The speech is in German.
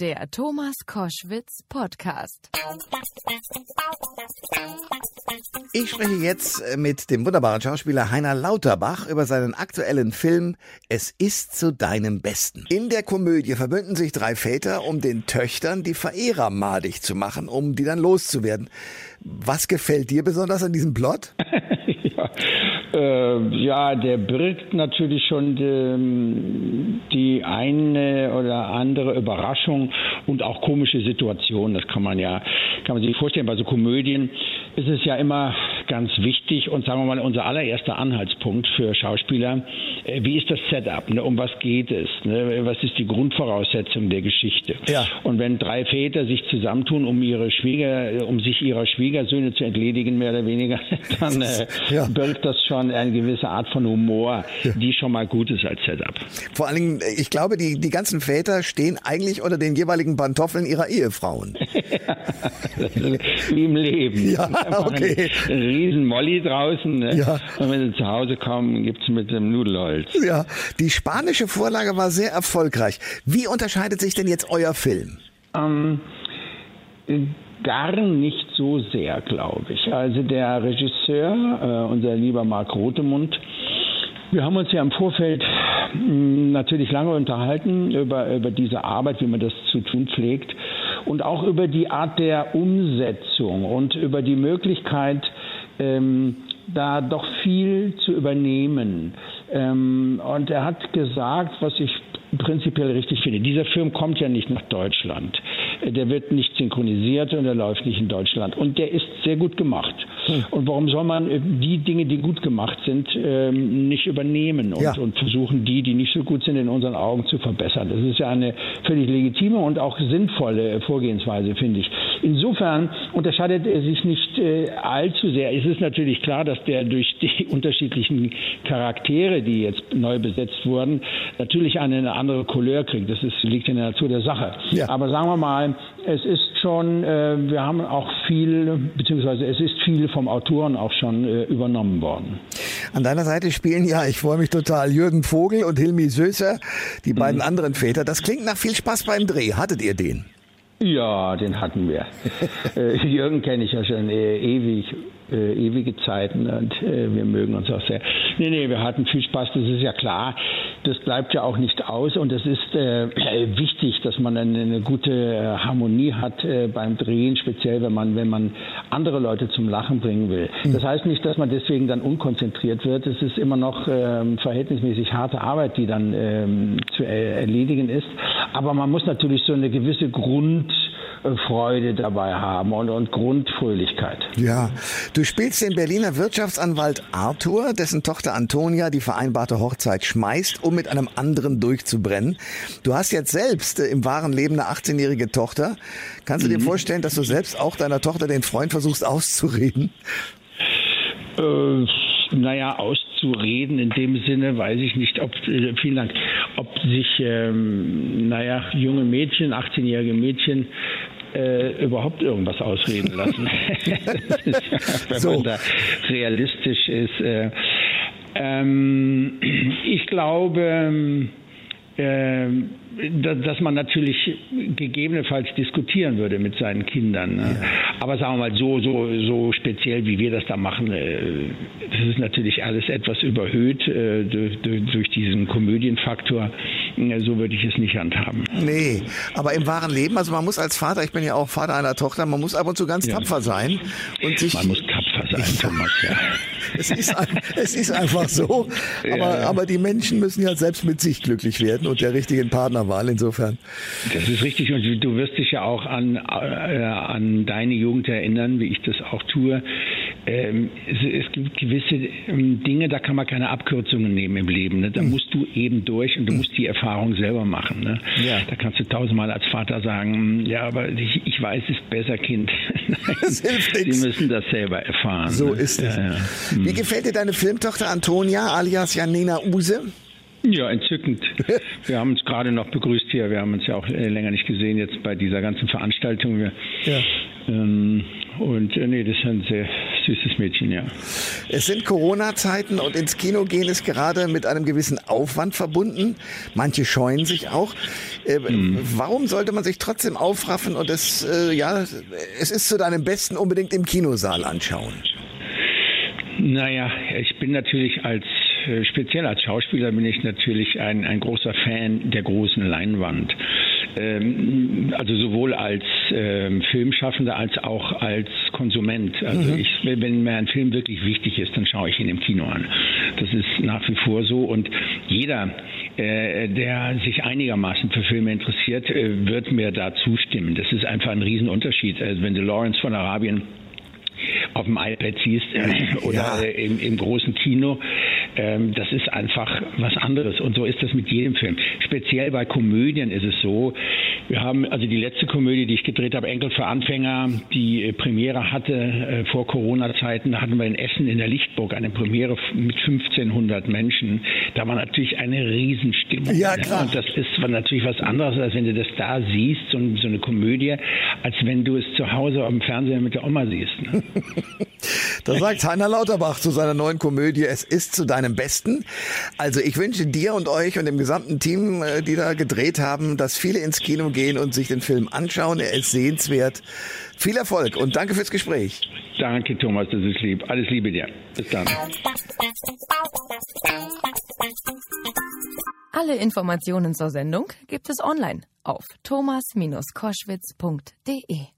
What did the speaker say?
Der Thomas Koschwitz Podcast. Ich spreche jetzt äh, mit dem wunderbaren Schauspieler Heiner Lauterbach über seinen aktuellen Film Es ist zu deinem Besten. In der Komödie verbünden sich drei Väter, um den Töchtern die Verehrer madig zu machen, um die dann loszuwerden. Was gefällt dir besonders an diesem Plot? ja. Äh, ja, der birgt natürlich schon die, die, eine oder andere Überraschung und auch komische Situationen. Das kann man ja, kann man sich vorstellen. Bei so Komödien ist es ja immer ganz wichtig und sagen wir mal unser allererster Anhaltspunkt für Schauspieler. Äh, wie ist das Setup? Ne? Um was geht es? Ne? Was ist die Grundvoraussetzung der Geschichte? Ja. Und wenn drei Väter sich zusammentun, um ihre Schwieger, um sich ihrer Schwiegersöhne zu entledigen, mehr oder weniger, dann äh, ja. birgt das schon eine gewisse Art von Humor, ja. die schon mal gut ist als Setup. Vor allen Dingen, ich glaube, die, die ganzen Väter stehen eigentlich unter den jeweiligen Pantoffeln ihrer Ehefrauen. Wie im Leben. Ja, okay. Ein riesen Molly draußen. Ne? Ja. Und wenn sie zu Hause kommen, gibt es mit dem Nudelholz. Ja, die spanische Vorlage war sehr erfolgreich. Wie unterscheidet sich denn jetzt euer Film? Ähm, gar nicht so sehr, glaube ich. Also der Regisseur, äh, unser lieber Marc Rotemund, wir haben uns ja im Vorfeld mh, hm, natürlich lange unterhalten über, über diese Arbeit, wie man das zu tun pflegt und auch über die Art der Umsetzung und über die Möglichkeit, ähm, da doch viel zu übernehmen. Ähm, und er hat gesagt, was ich prinzipiell richtig finde. Dieser Film kommt ja nicht nach Deutschland. Der wird nicht synchronisiert und er läuft nicht in Deutschland. Und der ist sehr gut gemacht. Hm. Und warum soll man äh, die Dinge, die gut gemacht sind, ähm, nicht übernehmen und, ja. und, versuchen, die, die nicht so gut sind, in unseren Augen zu verbessern? Das ist ja eine völlig legitime und auch sinnvolle Vorgehensweise, finde ich. Insofern unterscheidet er sich nicht äh, allzu sehr. Es ist natürlich klar, dass der durch die unterschiedlichen Charaktere, die jetzt neu besetzt wurden, natürlich eine andere Couleur kriegt. Das ist, liegt in der Natur der Sache. Ja. Aber sagen wir mal, es ist schon, äh, wir haben auch viel, beziehungsweise es ist viel vom Autoren auch schon äh, übernommen worden. An deiner Seite spielen ja, ich freue mich total, Jürgen Vogel und Hilmi Söser, die beiden mhm. anderen Väter. Das klingt nach viel Spaß beim Dreh. Hattet ihr den? Ja, den hatten wir. äh, Jürgen kenne ich ja schon äh, ewig, äh, ewige Zeiten und wir mögen uns auch sehr. Nee, nee, wir hatten viel Spaß, das ist ja klar. Das bleibt ja auch nicht aus und es ist äh, wichtig, dass man eine, eine gute äh, Harmonie hat äh, beim Drehen, speziell wenn man, wenn man andere Leute zum Lachen bringen will. Mhm. Das heißt nicht, dass man deswegen dann unkonzentriert wird. Es ist immer noch ähm, verhältnismäßig harte Arbeit, die dann ähm, zu erledigen ist. Aber man muss natürlich so eine gewisse Grundfreude dabei haben und, und Grundfröhlichkeit. Ja, du spielst den Berliner Wirtschaftsanwalt Arthur, dessen Tochter Antonia die vereinbarte Hochzeit schmeißt, um mit einem anderen durchzubrennen. Du hast jetzt selbst äh, im wahren Leben eine 18-jährige Tochter. Kannst du mhm. dir vorstellen, dass du selbst auch deiner Tochter den Freund versuchst auszureden? Äh, naja, auszureden in dem Sinne weiß ich nicht, ob, äh, vielen Dank, ob sich, ähm, naja, junge Mädchen, 18-jährige Mädchen äh, überhaupt irgendwas ausreden lassen. ist, wenn so. man da realistisch ist. Äh, ähm, ich glaube, äh, dass man natürlich gegebenenfalls diskutieren würde mit seinen Kindern. Ne? Ja. Aber sagen wir mal so, so, so speziell, wie wir das da machen, äh, das ist natürlich alles etwas überhöht äh, durch, diesen Komödienfaktor. So würde ich es nicht handhaben. Nee, aber im wahren Leben, also man muss als Vater, ich bin ja auch Vater einer Tochter, man muss ab und zu ganz ja. tapfer sein und sich. Tapfer sein, Thomas, ja. es, ist, es ist einfach so. Aber, ja. aber die Menschen müssen ja selbst mit sich glücklich werden und der richtigen Partnerwahl insofern. Das ist richtig und du wirst dich ja auch an, äh, an deine Jugend erinnern, wie ich das auch tue. Ähm, es, es, gibt gewisse ähm, Dinge, da kann man keine Abkürzungen nehmen im Leben. Ne? Da mhm. musst du eben durch und du mhm. musst die Erfahrung selber machen. Ne? Ja. Da kannst du tausendmal als Vater sagen, hm, ja, aber ich, ich weiß, es besser, Kind. Nein, das hilft nichts. Sie müssen das selber erfahren. So ne? ist es. Ja, ja. Mhm. Wie gefällt dir deine Filmtochter Antonia alias Janina Use? Ja, entzückend. Wir haben uns gerade noch begrüßt hier. Wir haben uns ja auch äh, länger nicht gesehen jetzt bei dieser ganzen Veranstaltung. Wir, ja. Ähm, und äh, nee, das ist ein sehr, süßes Mädchen, ja. Es sind Corona-Zeiten und ins Kino gehen ist gerade mit einem gewissen Aufwand verbunden. Manche scheuen sich auch. Äh, mhm. Warum sollte man sich trotzdem aufraffen und es, äh, ja, es ist zu deinem Besten unbedingt im Kinosaal anschauen? Naja, ich bin natürlich als äh, speziell als Schauspieler bin ich natürlich ein, ein großer Fan der großen Leinwand. Ähm, also sowohl als ähm, Filmschaffender als auch als Konsument. Also mhm. ich, wenn mir ein Film wirklich wichtig ist, dann schaue ich ihn im Kino an. Das ist nach wie vor so und jeder, äh, der sich einigermaßen für Filme interessiert, äh, wird mir da zustimmen. Das ist einfach ein Riesenunterschied. Also wenn du Lawrence von Arabien auf dem iPad siehst äh, oder ja. im, im, großen Kino, ähm, das ist einfach was anderes. Und so ist das mit jedem Film. Speziell bei Komödien ist es so. Wir haben also die letzte Komödie, die ich gedreht habe, Enkel für Anfänger, die äh, Premiere hatte äh, vor Corona-Zeiten. Da hatten wir in Essen in der Lichtburg eine Premiere mit 1500 Menschen. Da war natürlich eine Riesenstimmung. Ja, klar. Und das ist natürlich was anderes, als wenn du das da siehst, so, so eine Komödie, als wenn du es zu Hause am Fernseher mit der Oma siehst. Ne? da sagt Heiner Lauterbach zu seiner neuen Komödie, es ist zu deinem Besten. Also ich wünsche dir und euch und dem gesamten Team, äh, die da gedreht haben, dass viele ins Kino gehen und sich den Film anschauen. Er ist sehenswert. Viel Erfolg und danke fürs Gespräch. Danke, Thomas, das ist lieb. Alles Liebe dir. Bis dann. Alle Informationen zur Sendung gibt es online auf thomas-koschwitz.de.